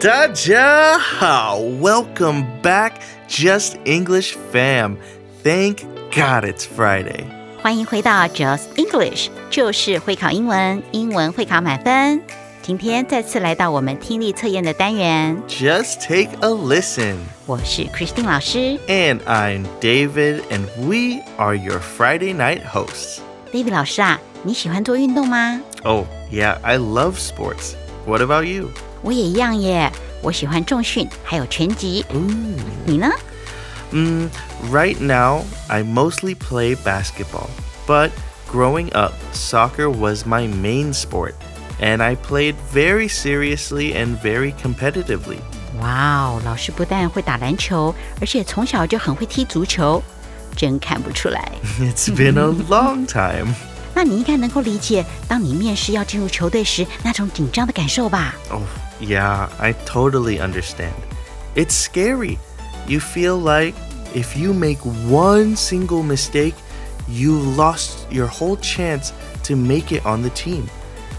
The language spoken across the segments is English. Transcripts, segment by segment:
大家好，Welcome back, Just English fam. Thank God it's Friday. 欢迎回到 Just English，就是会考英文，英文会考满分。今天再次来到我们听力测验的单元， Just take a listen. 我是 Christine 老师 And I'm David, and we are your Friday night hosts. ，David 老师啊，你喜欢做运动吗？ Oh, yeah, I love sports. What about you? 我也一样耶，我喜欢重训，还有拳击。你呢？ Mm, right now, I mostly play basketball, but growing up, soccer was my main sport, and I played very seriously and very competitively. 哇哦，老师不但会打篮球，而且从小就很会踢足球，真看不出来。 It's been a long time. 那你应该能够理解，当你面试要进入球队时那种紧张的感受吧？ Oh, yeah, I totally understand. It's scary. You feel like if you make one single mistake, you lost your whole chance to make it on the team.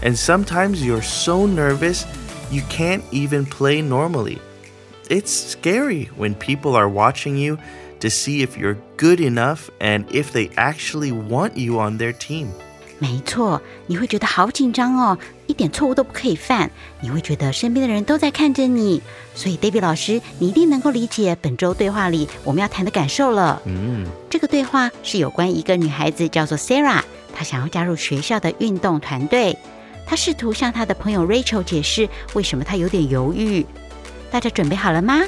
And sometimes you're so nervous, you can't even play normally. It's scary when people are watching you to see if you're good enough and if they actually want you on their team. 没错，你会觉得好紧张哦，一点错误都不可以犯。你会觉得身边的人都在看着你，所以 David 老师，你一定能够理解本周对话里我们要谈的感受了。Mm. 这个对话是有关一个女孩子叫做 Sarah，她想要加入学校的运动团队。她试图向她的朋友 Rachel 解释为什么她有点犹豫。大家准备好了吗？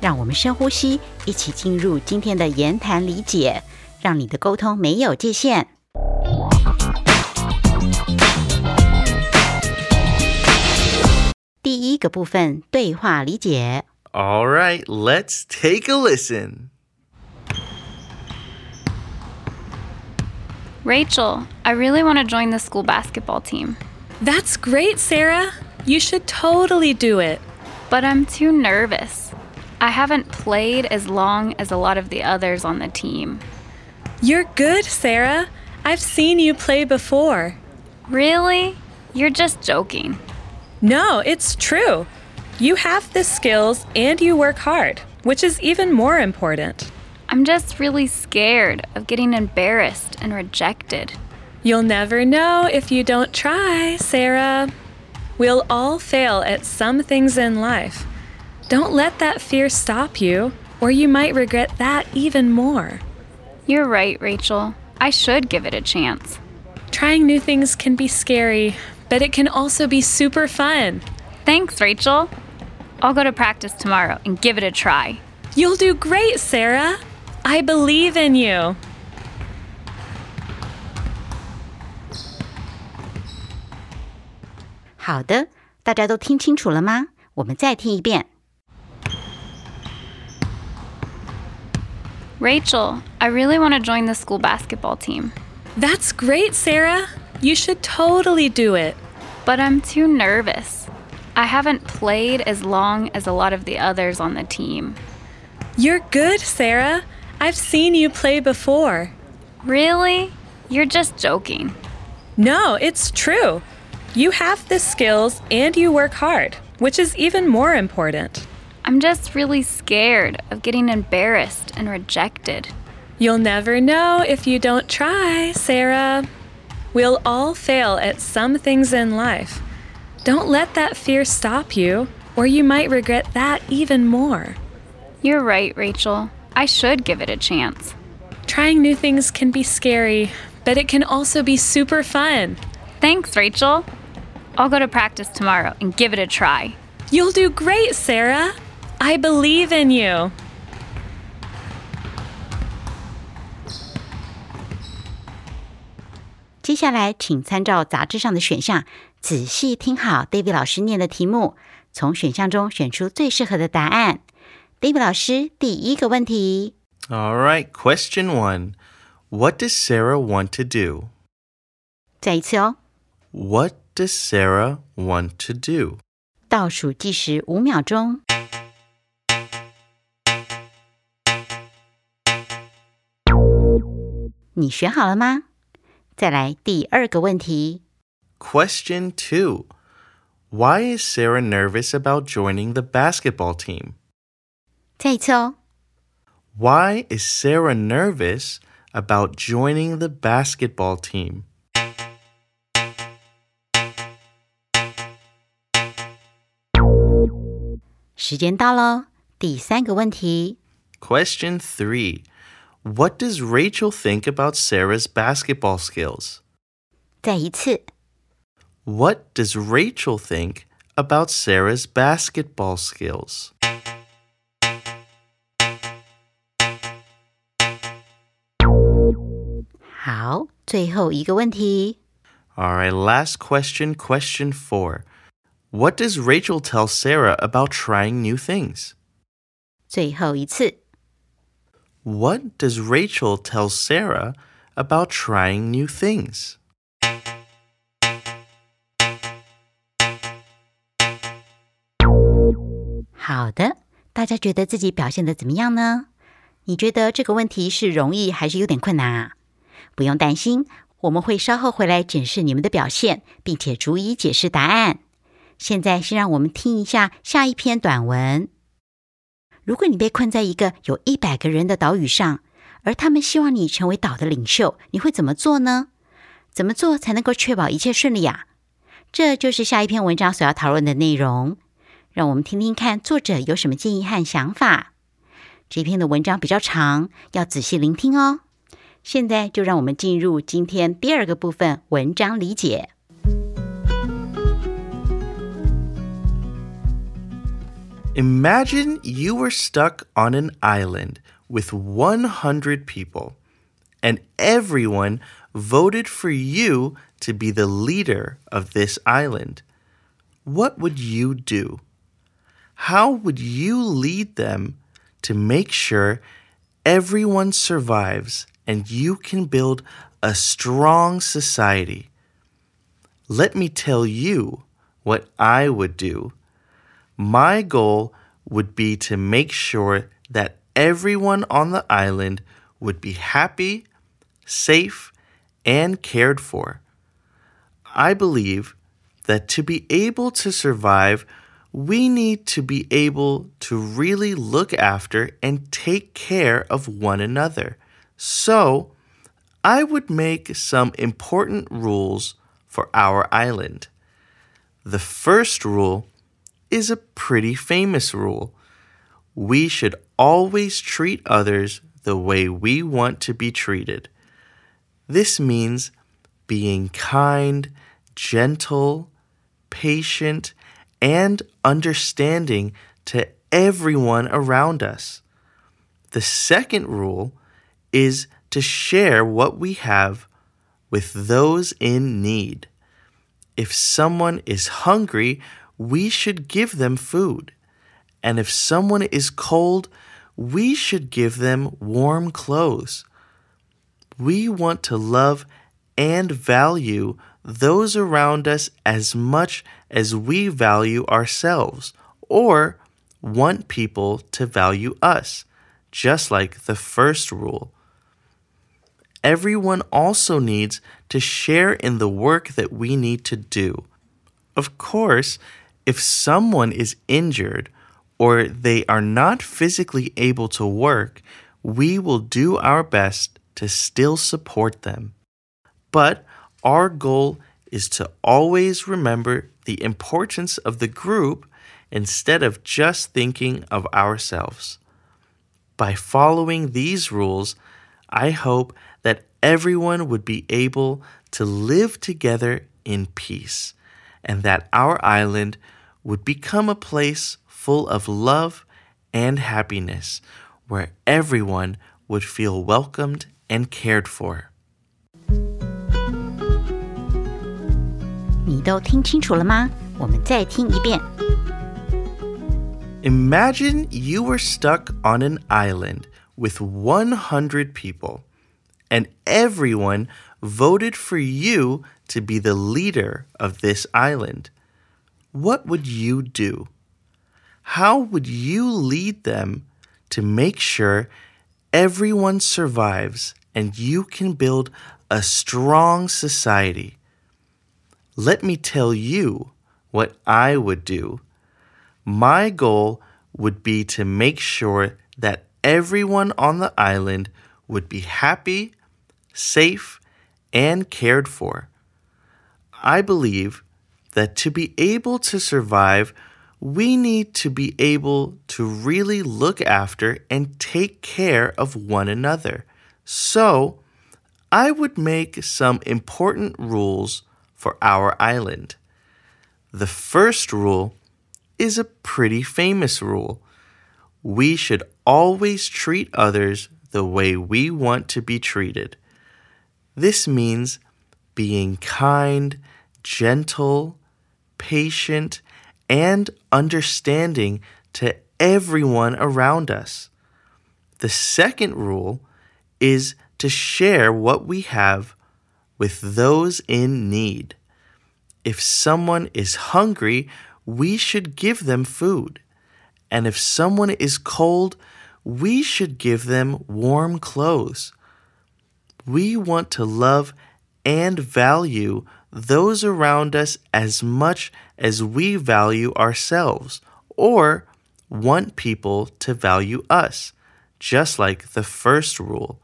让我们深呼吸，一起进入今天的言谈理解，让你的沟通没有界限。第一个部分对话理解。 All right, let's take a listen. Rachel, I really want to join the school basketball team, That's great, Sarah. You should totally do it. but I'm too nervous. I haven't played as long as a lot of the others on the team. You're good, Sarah. I've seen you play before. Really? You're just joking. No, it's true. You have the skills and you work hard, which is even more important. I'm just really scared of getting embarrassed and rejected. You'll never know if you don't try, Sarah. We'll all fail at some things in life. Don't let that fear stop you, or you might regret that even more. You're right, Rachel. I should give it a chance. Trying new things can be scary, but it can also be super fun. Thanks, Rachel. I'll go to practice tomorrow and give it a try. You'll do great, Sarah. I believe in you. Rachel, I really want to join the school basketball team. That's great, Sarah. You should totally do it. but I'm too nervous. I haven't played as long as a lot of the others on the team. You're good, Sarah. I've seen you play before. Really? You're just joking. No, it's true. You have the skills and you work hard, which is even more important. I'm just really scared of getting embarrassed and rejected. You'll never know if you don't try, Sarah. We'll all fail at some things in life. Don't let that fear stop you, or you might regret that even more. You're right, Rachel. I should give it a chance. Trying new things can be scary, but it can also be super fun. Thanks, Rachel. I'll go to practice tomorrow and give it a try. You'll do great, Sarah. I believe in you. 接下来，请参照杂志上的选项，仔细听好 David 老师念的题目，从选项中选出最适合的答案。David 老师，第一个问题。All right, question one. What does Sarah want to do? 再一次哦。What does Sarah want to do? 倒数计时五秒钟。你选好了吗？再来第二个问题。Question two. Why is Sarah nervous about joining the basketball team? 再一次哦。Why is Sarah nervous about joining the basketball team? 时间到喽，第三个问题。Question three. What does Rachel think about Sarah's basketball skills? 再一次。What does Rachel think about Sarah's basketball skills? 好，最后一个问题。All right, last question, question four. What does Rachel tell Sarah about trying new things? 最后一次。 What does Rachel tell Sarah about trying new things? 好的，大家觉得自己表现的怎么样呢？你觉得这个问题是容易还是有点困难啊？不用担心，我们会稍后回来检视你们的表现，并且逐一解释答案。现在先让我们听一下下一篇短文。 如果你被困在一个有一百个人的岛屿上，而他们希望你成为岛的领袖，你会怎么做呢？怎么做才能够确保一切顺利啊？这就是下一篇文章所要讨论的内容。让我们听听看作者有什么建议和想法。这篇的文章比较长，要仔细聆听哦。现在就让我们进入今天第二个部分——文章理解。Imagine you were stuck on an island with 100 people, and everyone voted for you to be the leader of this island. What would you do? How would you lead them to make sure everyone survives and you can build a strong society? Let me tell you what I would do my goal would be to make sure that everyone on the island would be happy, safe, and cared for. I believe that to be able to survive, we need to be able to really look after and take care of one another. So, I would make some important rules for our island. The first rule is a pretty famous rule. We should always treat others the way we want to be treated. This means being kind, gentle, patient, and understanding to everyone around us. The second rule is to share what we have with those in need. If someone is hungry, we should give them food. And if someone is cold, we should give them warm clothes. We want to love and value those around us as much as we value ourselves, or want people to value us, just like the first rule. Everyone also needs to share in the work that we need to do. Of course, if someone is injured or they are not physically able to work, we will do our best to still support them. But our goal is to always remember the importance of the group instead of just thinking of ourselves. By following these rules, I hope that everyone would be able to live together in peace and that our island would become a place full of love and happiness where everyone would feel welcomed and cared for. 你都听清楚了吗？我们再听一遍。 Imagine you were stuck on an island with 100 people, and everyone voted for you to be the leader of this island. What would you do? How would you lead them to make sure everyone survives and you can build a strong society? Let me tell you what I would do. My goal would be to make sure that everyone on the island would be happy, safe, and cared for. I believe that to be able to survive, we need to be able to really look after and take care of one another. So, I would make some important rules for our island. The first rule is a pretty famous rule. We should always treat others the way we want to be treated. This means being kind, gentle, patient, and understanding to everyone around us. The second rule is to share what we have with those in need. If someone is hungry, we should give them food. And if someone is cold, we should give them warm clothes. We want to love and value those around us as much as we value ourselves, or want people to value us, just like the first rule.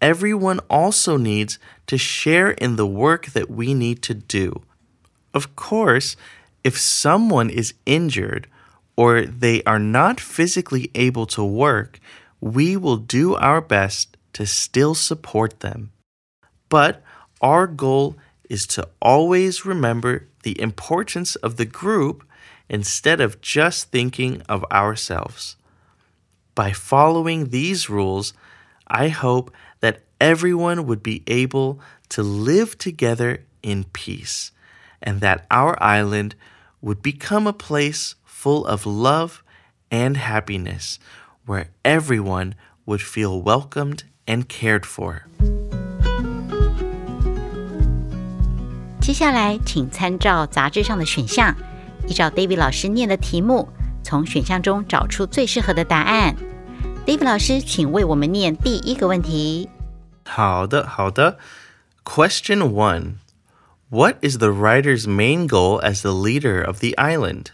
Everyone also needs to share in the work that we need to do. Of course, if someone is injured or they are not physically able to work, we will do our best to still support them. But our goal is to always remember the importance of the group instead of just thinking of ourselves. By following these rules, I hope that everyone would be able to live together in peace and that our island would become a place full of love and happiness where everyone would feel welcomed and cared for. 接下来，请参照杂志上的选项，依照 David 老师念的题目，从选项中找出最适合的答案。David 老师，请为我们念第一个问题。好的，好的。Question 1. What is the writer's main goal as the leader of the island?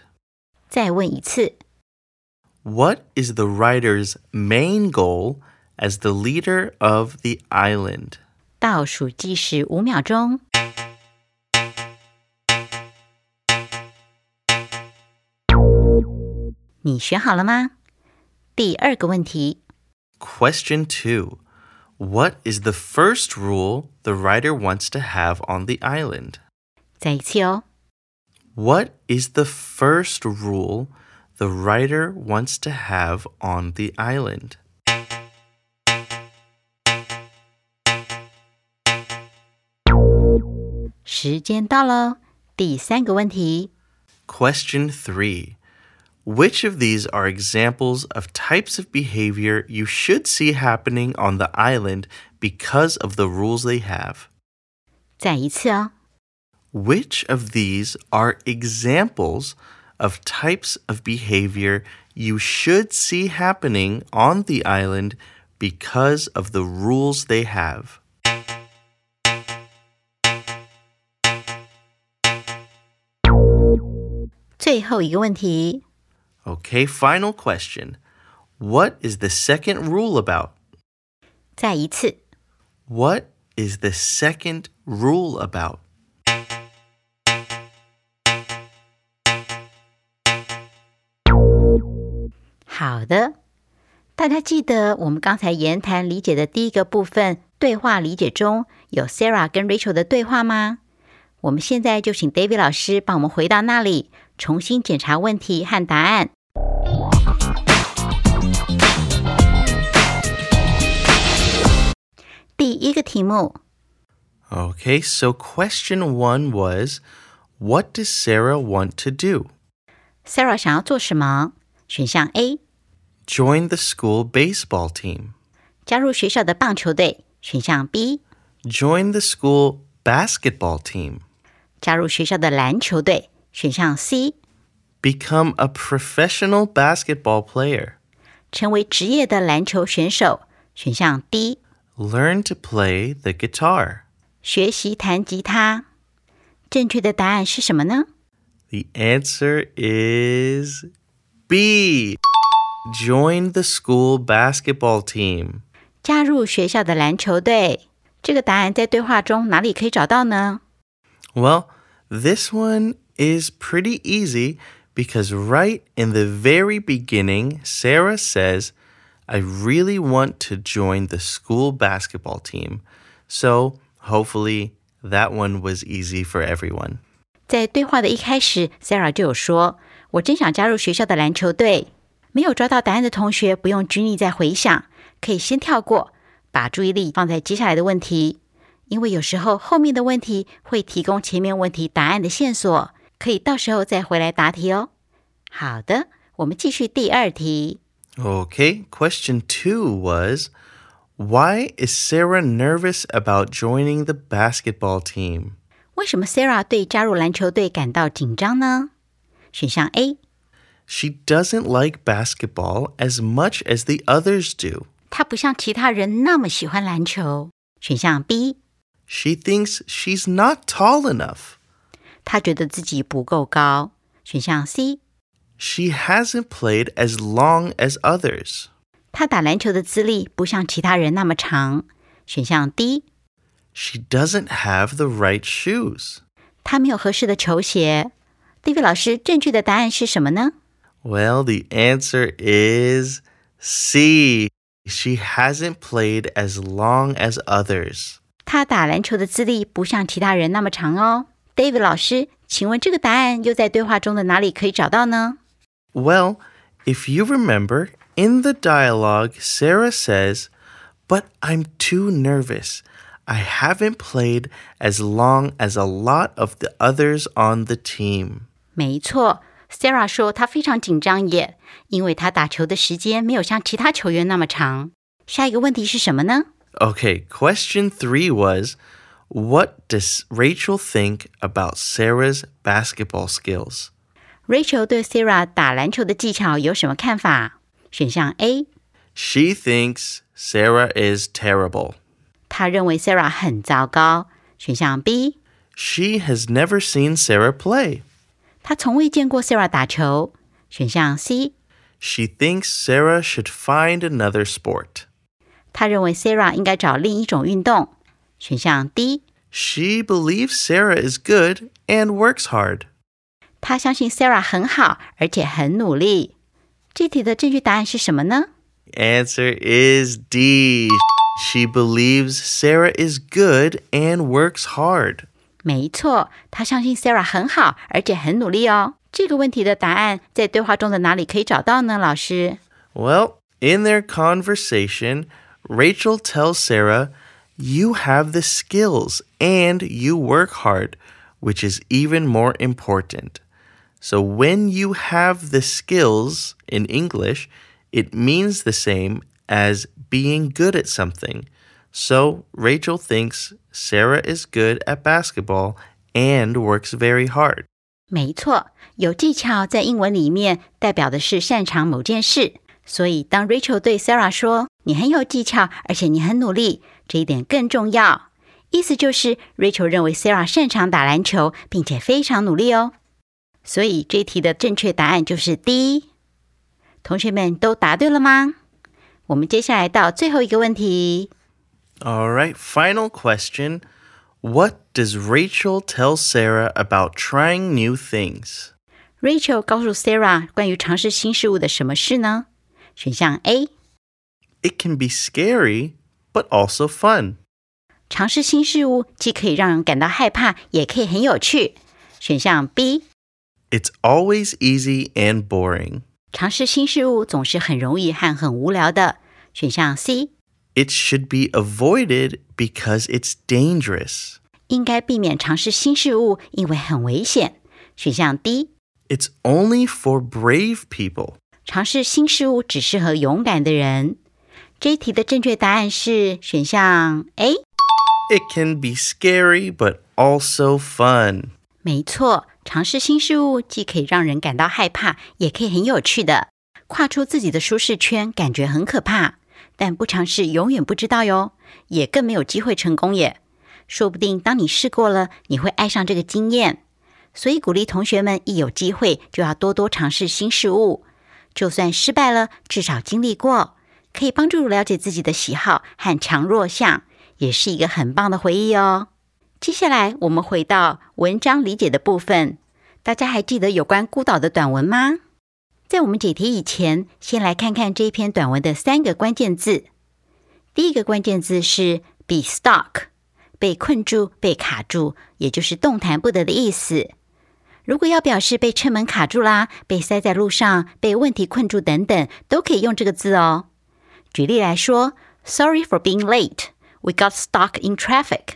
再问一次， What is the writer's main goal as the leader of the island? 倒数计时五秒钟。 你选好了吗？第二个问题， Question 2. What is the first rule the writer wants to have on the island? 再一次哦。 What is the first rule the writer wants to have on the island? 时间到喽。第三个问题， Question 3. Which of these are examples of types of behavior you should see happening on the island because of the rules they have? 再一次哦。 Which of these are examples of types of behavior you should see happening on the island because of the rules they have? 最后一个问题， Okay, final question. What is the second rule about? 再一次。 What is the second rule about? 好的，大家记得我们刚才言谈理解的第一个部分对话理解中有 Sarah 跟 Rachel 的对话吗？我们现在就请 David 老师帮我们回到那里， 重新检查问题和答案。第一个题目， Okay, so question one was What does Sarah want to do? Sarah 想要做什么？选项 A， Join the school baseball team. 加入学校的棒球队；选项 B， Join the school basketball team. 加入学校的篮球队； 选项 C， Become a professional basketball player. 成为职业的篮球选手；选项 D， Learn to play the guitar. 学习弹吉他。正确的答案是什么呢？ The answer is B. Join the school basketball team. 加入学校的篮球队。这个答案在对话中哪里可以找到呢？ Well, this one is pretty easy because right in the very beginning, Sarah says, I really want to join the school basketball team. So hopefully that one was easy for everyone. 在对话的一开始，Sarah 就有说：“我真想加入学校的篮球队。”没有抓到答案的同学，不用拘泥再回想，可以先跳过，把注意力放在接下来的问题，因为有时候后面的问题会提供前面问题答案的线索， 可以到时候再回来答题哦。好的，我们继续第二题。 Okay, question two was Why is Sarah nervous about joining the basketball team? 为什么 Sarah 对加入篮球队感到紧张呢？选项 A， She doesn't like basketball as much as the others do. 她不像其他人那么喜欢篮球。选项 B， She thinks she's not tall enough. 她觉得自己不够高。选项 C。She hasn't played as long as others. 她打篮球的资历不像其他人那么长。选项 D。She doesn't have the right shoes. 她没有合适的球鞋。David 老师，正确的答案是什么呢？Well, the answer is C. She hasn't played as long as others. 她打篮球的资历不像其他人那么长哦。David 老师，请问这个答案又在对话中的哪里可以找到呢？ Well, if you remember, in the dialogue, Sarah says, But I'm too nervous. I haven't played as long as a lot of the others on the team. 没错，Sarah 说她非常紧张耶，因为她打球的时间没有像其他球员那么长。下一个问题是什么呢？ Okay, question three was What does Rachel think about Sarah's basketball skills? Rachel 对 Sarah 打篮球的技巧有什么看法？选项 A， She thinks Sarah is terrible. 她认为 Sarah 很糟糕。选项 B， She has never seen Sarah play. 她从未见过 Sarah 打球。选项 C， She thinks Sarah should find another sport. 她认为 Sarah 应该找另一种运动。 选项 D， She believes Sarah is good and works hard. 她相信 Sarah 很好，而且很努力。这题的正确答案是什么呢？ Answer is D. She believes Sarah is good and works hard. 没错，她相信 Sarah 很好，而且很努力哦。这个问题的答案在对话中的哪里可以找到呢？老师， Well, in their conversation, Rachel tells Sarah, You have the skills and you work hard, which is even more important. So when you have the skills in English, it means the same as being good at something. So Rachel thinks Sarah is good at basketball and works very hard. 没错，有技巧在英文里面代表的是擅长某件事。所以当 Rachel 对 Sarah 说“你很有技巧，而且你很努力”， 这一点更重要。意思就是 Rachel 认为 Sarah 擅长打篮球，并且非常努力哦。所以这一题的正确答案就是 D。同学们都答对了吗？我们接下来到最后一个问题。 All right, final question. What does Rachel tell Sarah about trying new things? Rachel 告诉 Sarah 关于尝试新事物的什么事呢？选项 A， It can be scary, but also fun. 尝试新事物既可以让人感到害怕，也可以很有趣。选项 B， It's always easy and boring. 尝试新事物总是很容易和很无聊的。选项 C， It should be avoided because it's dangerous. 应该避免尝试新事物，因为很危险。选项 D， It's only for brave people. 尝试新事物只适合勇敢的人。 这一题的正确答案是选项 A。It can be scary, but also fun. 没错，尝试新事物既可以让人感到害怕，也可以很有趣的。跨出自己的舒适圈，感觉很可怕，但不尝试永远不知道哟，也更没有机会成功耶。说不定当你试过了，你会爱上这个经验。所以鼓励同学们一有机会就要多多尝试新事物，就算失败了，至少经历过，可以帮助了解自己的喜好和强弱项，也是一个很棒的回忆哦。接下来我们回到文章理解的部分，大家还记得有关孤岛的短文吗？在我们解题以前，先来看看这一篇短文的三个关键字。第一个关键字是 be stuck，被困住、被卡住，也就是动弹不得的意思。如果要表示被车门卡住啦、被塞在路上、被问题困住等等，都可以用这个字哦。举例来说，Sorry for being late. We got stuck in traffic.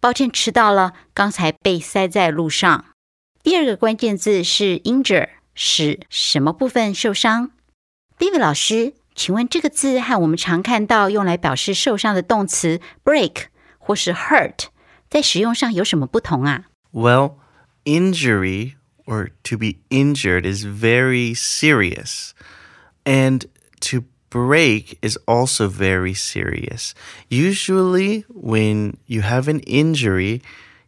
抱歉迟到了，刚才被塞在路上。第二个关键字是 injure，使什么部分受伤？David 老师，请问这个字和我们常看到用来表示受伤的动词 break 或是 hurt，在使用上有什么不同啊？ Well, injury or to be injured is very serious. And to break is also very serious. Usually, when you have an injury,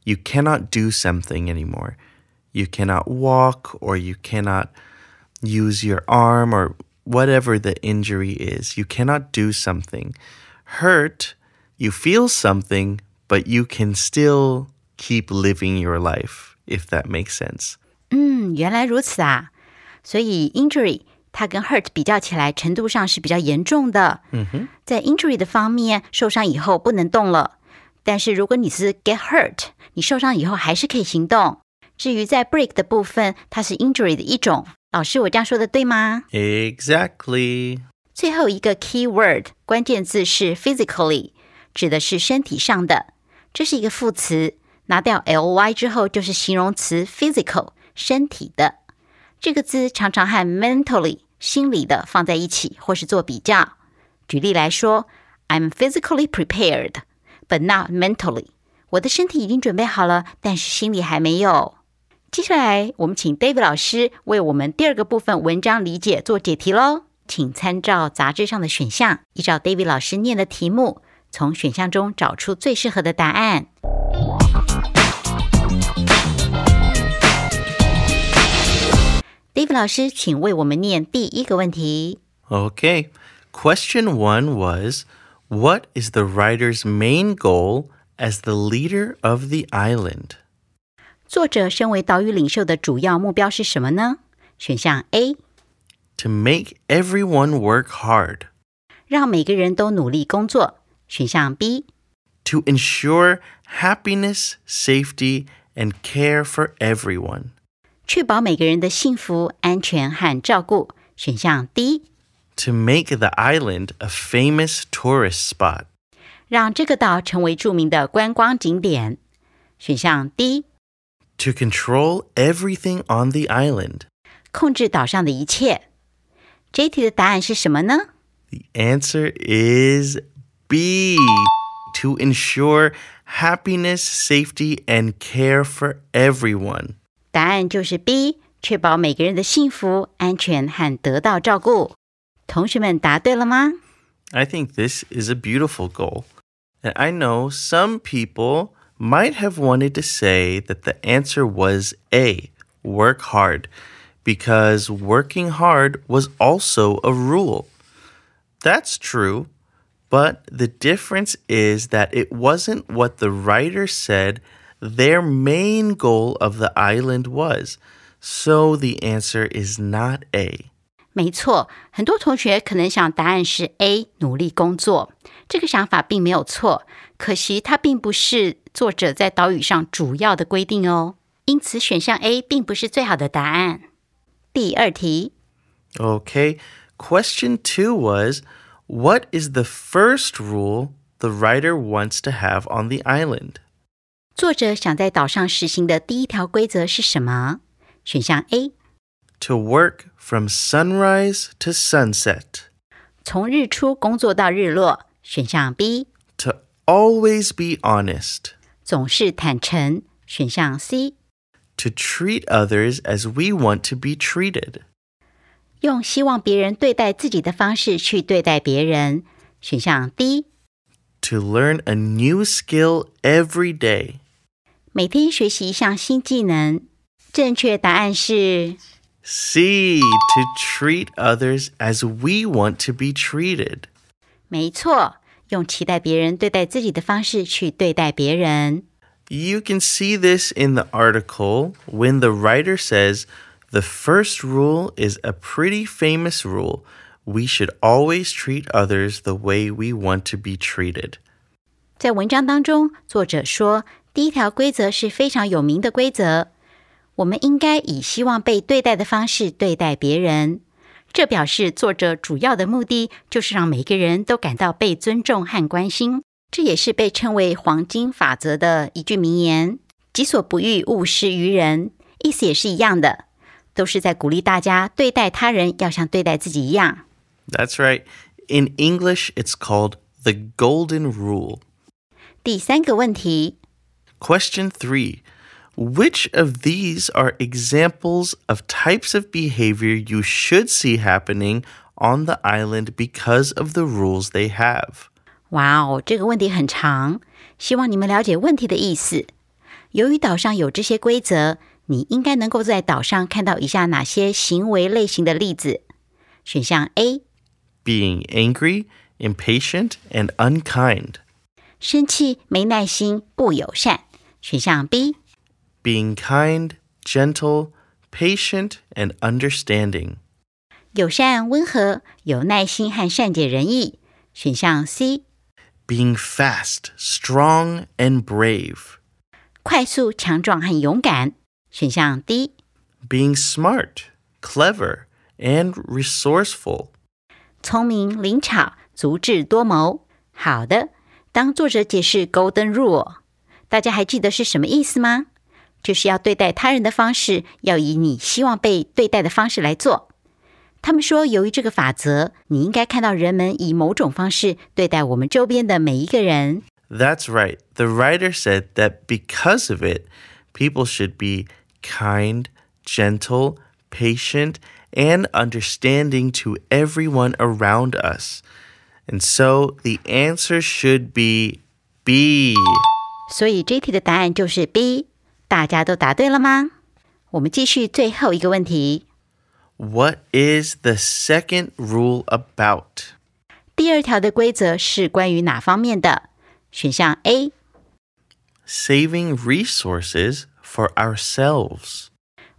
you cannot do something anymore. You cannot walk or you cannot use your arm or whatever the injury is. You cannot do something. Hurt, you feel something, but you can still keep living your life, if that makes sense. 嗯，原来如此啊。所以 injury 它跟 hurt 比较起来，程度上是比较严重的。嗯哼，在 injury 的方面，受伤以后不能动了。但是如果你是 get hurt，你受伤以后还是可以行动。至于在 break 的部分，它是 injury 的一种。老师，我这样说的对吗？Exactly. 最后一个 key word 关键字是 physically，指的是身体上的，这是一个副词，拿掉 ly 之后就是形容词 physical，身体的。这个字常常和 mentally 心理的放在一起，或是做比较。举例来说，I'm physically prepared, but not mentally。我的身体已经准备好了，但是心里还没有。接下来，我们请 David 老师为我们第二个部分文章理解做解题喽。请参照杂志上的选项，依照 David 老师念的题目，从选项中找出最适合的答案。David 老师，请为我们念第一个问题。 Okay. Question one was What is the writer's main goal as the leader of the island? 作者身为岛屿领袖的主要目标是什么呢？选项 A， To make everyone work hard. 让每个人都努力工作。选项 B， To ensure happiness, safety, and care for everyone. 确保每个人的幸福、安全和照顾。选项 D， To make the island a famous tourist spot. 让这个岛成为着名的观光景点。选项 D， To control everything on the island. 控制岛上的一切。这一题的答案是什么呢？ The answer is B. To ensure happiness, safety, and care for everyone. 答案就是 B，确保每个人的幸福、安全和得到照顾。同学们答对了吗？ I think this is a beautiful goal. And I know some people might have wanted to say that the answer was A, work hard, because working hard was also a rule. That's true, but the difference is that it wasn't what the writer said their main goal of the island was. So the answer is not A. 没错，很多同学可能想答案是 A，努力工作。这个想法并没有错，可惜它并不是作者在岛屿上主要的规定哦。因此，选项 A 并不是最好的答案。第二题， Okay. Question two was What is the first rule the writer wants to have on the island? 作者想在岛上实行的第一条规则是什么？选项 A， To work from sunrise to sunset. 从日出工作到日落。选项 B， To always be honest. 总是坦诚。选项 C， To treat others as we want to be treated. 用希望别人对待自己的方式去对待别人。选项 D， To learn a new skill every day. 每天学习一项新技能。正确答案是 C. To treat others as we want to be treated. 没错，用期待别人对待自己的方式去对待别人。 You can see this in the article when the writer says the first rule is a pretty famous rule. We should always treat others the way we want to be treated. 在文章当中，作者说， 第一条规则是非常有名的规则，我们应该以希望被对待的方式对待别人。这表示作者主要的目的就是让每个人都感到被尊重和关心。这也是被称为黄金法则的一句名言：“己所不欲，勿施于人。”意思也是一样的，都是在鼓励大家对待他人要像对待自己一样。That's right. In English, it's called the Golden Rule. 第三个问题，Question three Which of these are examples of types of behavior you should see happening on the island because of the rules they have? 哇哦，这个问题很长，希望你们了解问题的意思。由于岛上有这些规则，你应该能够在岛上看到以下哪些行为类型的例子？选项 A： Being angry, impatient, and unkind. 生气、没耐心、不友善。 选项 B： Being kind, gentle, patient, and understanding. 友善、温和、有耐心和善解人意。选项 C： Being fast, strong, and brave. 快速、强壮和勇敢。选项 D： Being smart, clever, and resourceful. 聪明、灵巧、足智多谋。好的，当作者解释 Golden Rule， 大家还记得是什么意思吗？就是要对待他人的方式，要以你希望被对待的方式来做。他们说，由于这个法则，你应该看到人们以某种方式对待我们周边的每一个人。 That's right. The writer said that because of it, people should be kind, gentle, patient, and understanding to everyone around us. And so the answer should be B. 所以这题的答案就是 B。大家都答对了吗？我们继续最后一个问题。 What is the second rule about? 第二条的规则是关于哪方面的？选项 A， Saving resources for ourselves.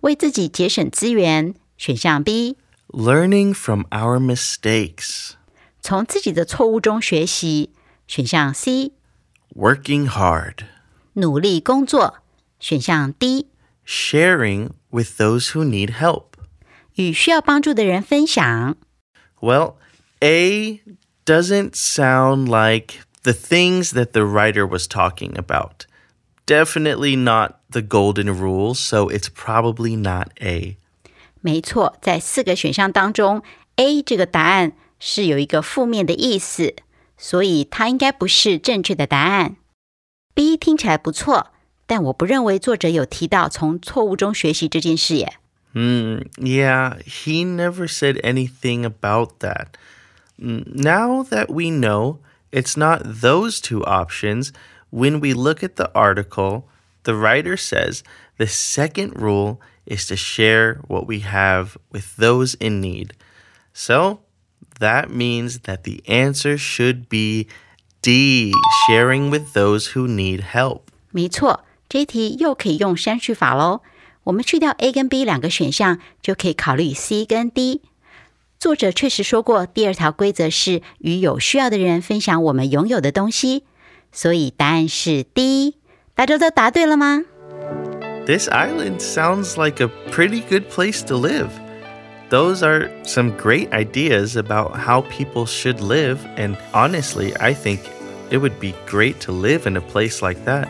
为自己节省资源。选项 B， Learning from our mistakes. 从自己的错误中学习。选项 C， Working hard. 努力工作。选项 D， Sharing with those who need help. 与需要帮助的人分享。 Well, A doesn't sound like the things that the writer was talking about. Definitely not the golden rule, so it's probably not A. 没错，在四个选项当中，A 这个答案是有一个负面的意思， 所以它应该不是正确的答案。B 听起来不错，但我不认为作者有提到从错误中学习这件事耶。 Hmm, yeah, he never said anything about that. Mm, Now that we know it's not those two options, when we look at the article, the writer says the second rule is to share what we have with those in need. So that means that the answer should be D, sharing with those who need help. 没错，这一题又可以用删去法喽。我们去掉 A 跟 B 两个选项，就可以考虑 C 跟 D。作者确实说过，第二条规则是与有需要的人分享我们拥有的东西，所以答案是 D。大家都答对了吗？ This island sounds like a pretty good place to live. Those are some great ideas about how people should live, and honestly, I think it would be great to live in a place like that.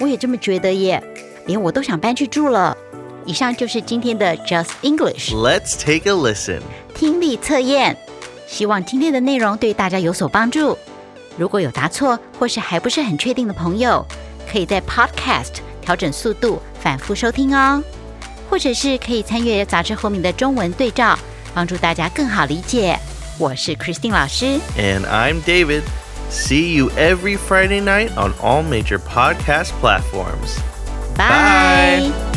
我也这么觉得耶，连我都想搬去住了。以上就是今天的 Just English Let's take a listen. 听力测验，希望今天的内容对大家有所帮助。如果有答错或是还不是很确定的朋友，可以在 Podcast 调整速度，反复收听哦， 或者是可以参阅杂志后面的中文对照，帮助大家更好理解。我是 Christine 老师， And I'm David. See you every Friday night on all major podcast platforms. Bye. Bye.